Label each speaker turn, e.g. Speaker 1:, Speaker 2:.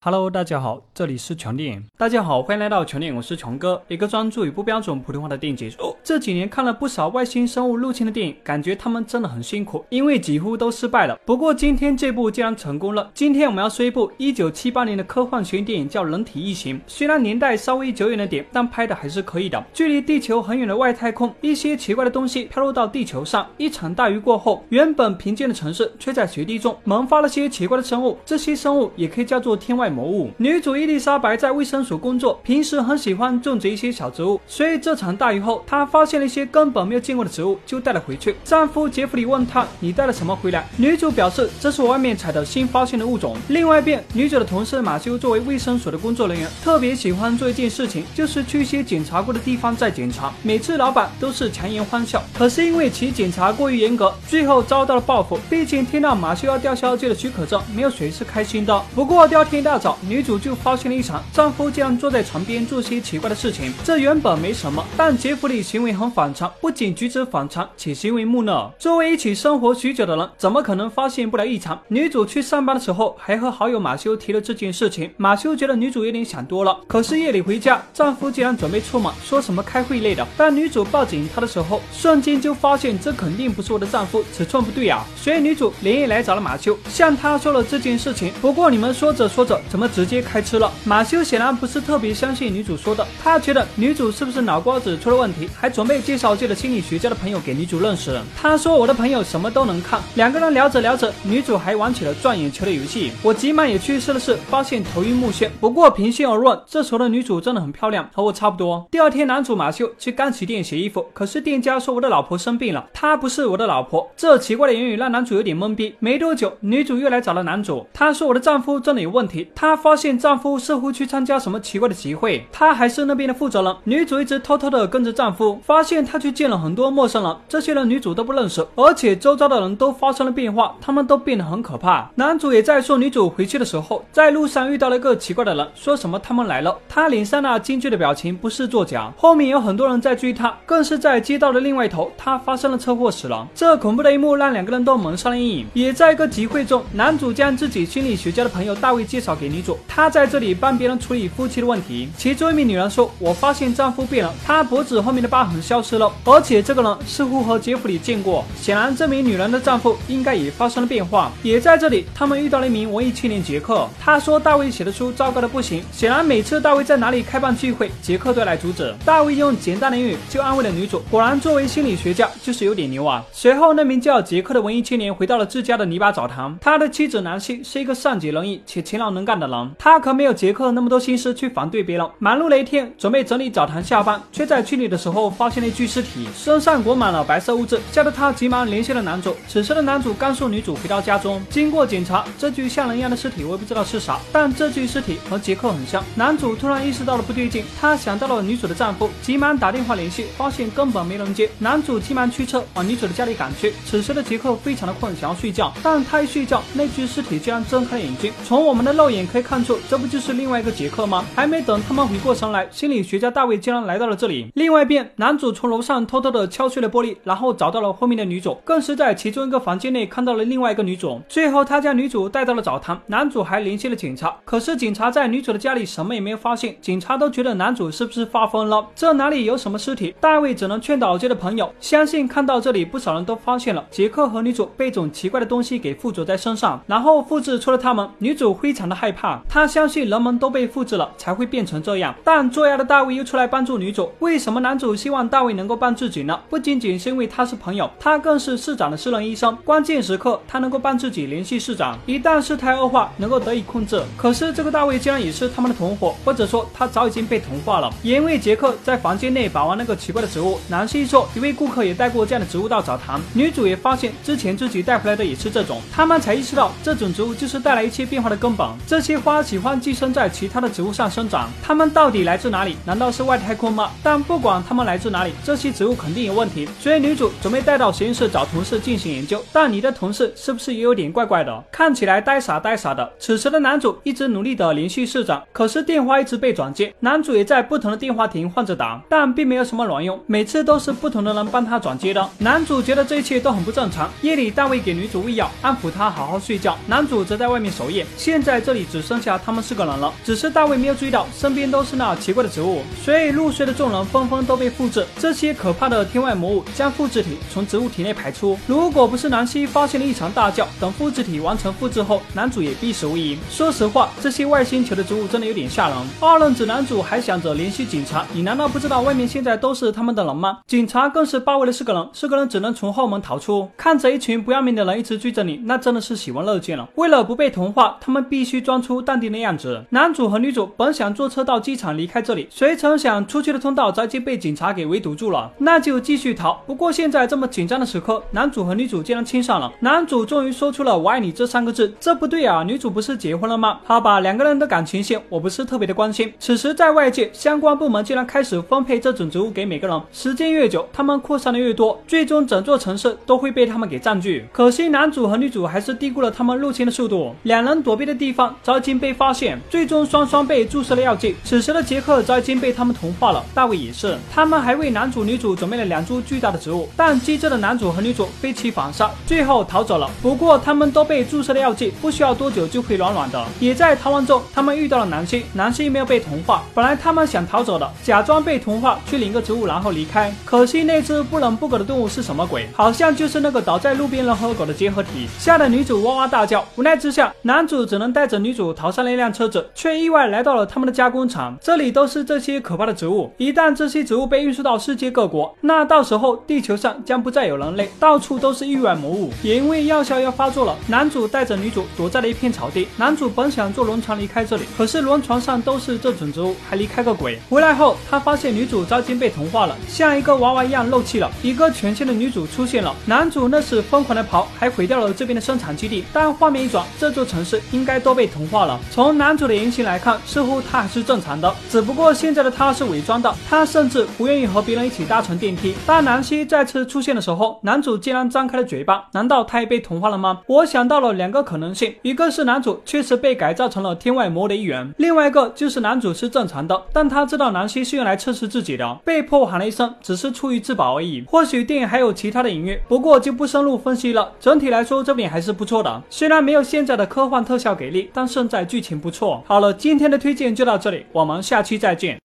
Speaker 1: Hello，大家好，这里是穷电影。大家好，欢迎来到穷电影，我是穷哥，一个专注于不标准普通话的电影解说。这几年看了不少外星生物入侵的电影，感觉他们真的很辛苦，因为几乎都失败了。不过今天这部竟然成功了。今天我们要说一部1978年的科幻悬疑电影，叫《人体异形》。虽然年代稍微久远了点，但拍的还是可以的。距离地球很远的外太空，一些奇怪的东西飘落到地球上。一场大雨过后，原本平静的城市却在雪地中萌发了些奇怪的生物。这些生物也可以叫做天外魔物。女主伊丽莎白在卫生所工作，平时很喜欢种植一些小植物。所以这场大雨后，她发现了一些根本没有见过的植物，就带了回去。丈夫杰弗里问她：“你带了什么回来？”女主表示：“这是我外面采的新发现的物种。”另外一边，女主的同事马修作为卫生所的工作人员，特别喜欢做一件事情，就是去一些检查过的地方再检查。每次老板都是强颜欢笑，可是因为其检查过于严格，最后遭到了报复。毕竟听到马修要吊销这个许可证，没有谁是开心的。不过第二天一大早，女。主就发现了一常丈夫竟然坐在床边做些奇怪的事情。这原本没什么，但杰弗里行为很反常，不仅举止反常，且行为木讷。作为一起生活许久的人，怎么可能发现不了异常？女主去上班的时候，还和好友马修提了这件事情。马修觉得女主有点想多了。可是夜里回家，丈夫竟然准备出门，说什么开会类的。当女主抱紧他的时候，瞬间就发现这肯定不是我的丈夫，尺寸不对啊！所以女主连夜来找了马修，向他说了这件事情。不过你们说着说着，怎么直？接开吃了。马修显然不是特别相信女主说的，他觉得女主是不是脑瓜子出了问题，还准备介绍自己的心理学家的朋友给女主认识。他说我的朋友什么都能看。两个人聊着聊着，女主还玩起了转眼球的游戏。我急忙也去试了试，发现头晕目眩。不过平心而论，这时候的女主真的很漂亮，和我差不多。第二天，男主马修去干洗店洗衣服，可是店家说我的老婆生病了，她不是我的老婆。这奇怪的言语让男主有点懵逼。没多久，女主又来找了男主，她说我的丈夫真的有问题，她发。现丈夫似乎去参加什么奇怪的集会，她还是那边的负责人。女主一直偷偷的跟着丈夫，发现他去见了很多陌生人，这些人女主都不认识，而且周遭的人都发生了变化，他们都变得很可怕。男主也在说女主回去的时候，在路上遇到了一个奇怪的人，说什么他们来了，他脸上那惊惧的表情不是作假。后面有很多人在追他，更是在街道的另外一头，他发生了车祸死了。这恐怖的一幕让两个人都蒙上了阴影。也在一个集会中，男主将自己心理学家的朋友大卫介绍给女主。她在这里帮别人处理夫妻的问题。其中一名女人说：“我发现丈夫变了，他脖子后面的疤痕消失了，而且这个人似乎和杰弗里见过。显然，这名女人的丈夫应该也发生了变化。也在这里，他们遇到了一名文艺青年杰克。他说大卫写的书糟糕的不行。显然，每次大卫在哪里开办聚会，杰克都来阻止。大卫用简单的英语就安慰了女主。果然，作为心理学家，就是有点牛啊。随后，那名叫杰克的文艺青年回到了自家的泥巴澡堂。他的妻子南希是一个善解人意且勤劳能干的人。他可。没有杰克那么多心思去反对别人。忙碌了一天，准备整理澡堂下班，却在清理的时候发现了一具尸体，身上裹满了白色物质，吓得他急忙联系了男主。此时的男主刚送女主回到家中，经过检查，这具像人一样的尸体我也不知道是啥，但这具尸体和杰克很像。男主突然意识到了不对劲，他想到了女主的丈夫，急忙打电话联系，发现根本没人接。男主急忙驱车往女主的家里赶去。此时的杰克非常的困，想要睡觉，但他一睡觉，那具尸体竟然睁开了眼睛。从我们的肉眼可以看出，这不。就是另外一个杰克吗？还没等他们回过神来，心理学家大卫竟然来到了这里。另外一边，男主从楼上偷偷的敲碎了玻璃，然后找到了后面的女主，更是在其中一个房间内看到了另外一个女主。最后，他将女主带到了澡堂，男主还联系了警察。可是警察在女主的家里什么也没有发现，警察都觉得男主是不是发疯了？这哪里有什么尸体？大卫只能劝导这的朋友，相信看到这里，不少人都发现了杰克和女主被一种奇怪的东西给附着在身上，然后复制出了他们。女主非常的害怕，他相信。人们都被复制了，才会变成这样。但做鸭的大卫又出来帮助女主，为什么男主希望大卫能够帮自己呢？不仅仅是因为他是朋友，他更是市长的私人医生。关键时刻，他能够帮自己联系市长，一旦事态恶化，能够得以控制。可是这个大卫竟然也是他们的同伙，或者说他早已经被同化了。也因为杰克在房间内把玩那个奇怪的植物，男士一说一位顾客也带过这样的植物到澡堂，女主也发现之前自己带回来的也是这种，他们才意识到这种植物就是带来一切变化的根本。这这些花喜欢寄生在其他的植物上生长，它们到底来自哪里？难道是外太空吗？但不管它们来自哪里，这些植物肯定有问题。所以女主准备带到实验室找同事进行研究。但你的同事是不是也有点怪怪的？看起来呆傻呆傻的。此时的男主一直努力的联系市长，可是电话一直被转接。男主也在不同的电话亭换着打，但并没有什么卵用，每次都是不同的人帮他转接的。男主觉得这一切都很不正常。夜里，大卫给女主喂药，安抚她好好睡觉。男主则在外面守夜。现在这里只剩下他们四个人了。只是大卫没有注意到身边都是那奇怪的植物，所以入睡的众人纷纷都被复制。这些可怕的天外魔物将复制体从植物体内排出。如果不是南希发现了异常大叫，等复制体完成复制后，男主也必死无疑。说实话，这些外星球的植物真的有点吓人。二愣子男主还想着联系警察，你难道不知道外面现在都是他们的人吗？警察更是包围了四个人，四个人只能从后门逃出。看着一群不要命的人一直追着你，那真的是喜闻乐见了。为了不被同化，他们必须装出淡定的样子。男主和女主本想坐车到机场离开这里，谁曾想出去的通道早已经被警察给围堵住了，那就继续逃。不过现在这么紧张的时刻，男主和女主竟然亲上了。男主终于说出了“我爱你”这三个字，这不对啊！女主不是结婚了吗？好吧，两个人的感情线我不是特别的关心。此时在外界，相关部门竟然开始分配这种植物给每个人，时间越久，他们扩散的越多，最终整座城市都会被他们给占据。可惜男主和女主还是低估了他们入侵的速度，两人躲避的地方早已经被发现，最终双双被注射了药剂。此时的杰克早已经被他们同化了，大卫也是。他们还为男主女主准备了两株巨大的植物，但机智的男主和女主飞起反杀，最后逃走了。不过他们都被注射了药剂，不需要多久就会软软的。也在逃亡中，他们遇到了南希，南希没有被同化。本来他们想逃走的，假装被同化去领个植物，然后离开。可惜那只不冷不狗的动物是什么鬼？好像就是那个倒在路边人和狗的结合体，吓得女主哇哇大叫。无奈之下，男主只能带着女主逃上了一辆车子，却意外来到了他们的加工厂。这里都是这些可怕的植物，一旦这些植物被运输到世界各国，那到时候地球上将不再有人类，到处都是亿万魔物。也因为药效要发作了，男主带着女主躲在了一片草地。男主本想坐轮船离开这里，可是轮船上都是这种植物，还离开个鬼！回来后，他发现女主早已经被同化了，像一个娃娃一样漏气了。一个全新的女主出现了，男主那是疯狂的跑，还毁掉了这边的生产基地。但画面一转，这座城市应该都被同化了。从男主的言行来看，似乎他还是正常的，只不过现在的他是伪装的。他甚至不愿意和别人一起搭乘电梯。当南希再次出现的时候，男主竟然张开了嘴巴，难道他也被同化了吗？我想到了两个可能性，一个是男主确实被改造成了天外魔的一员，另外一个就是男主是正常的，但他知道南希是用来测试自己的，被迫喊了一声，只是出于自保而已。或许电影还有其他的隐喻，不过就不深入分析了。整体来说，这部电影还是不错的，虽然没有现在的科幻特效给力，但是胜在剧情不错。好了，今天的推荐就到这里，我们下期再见。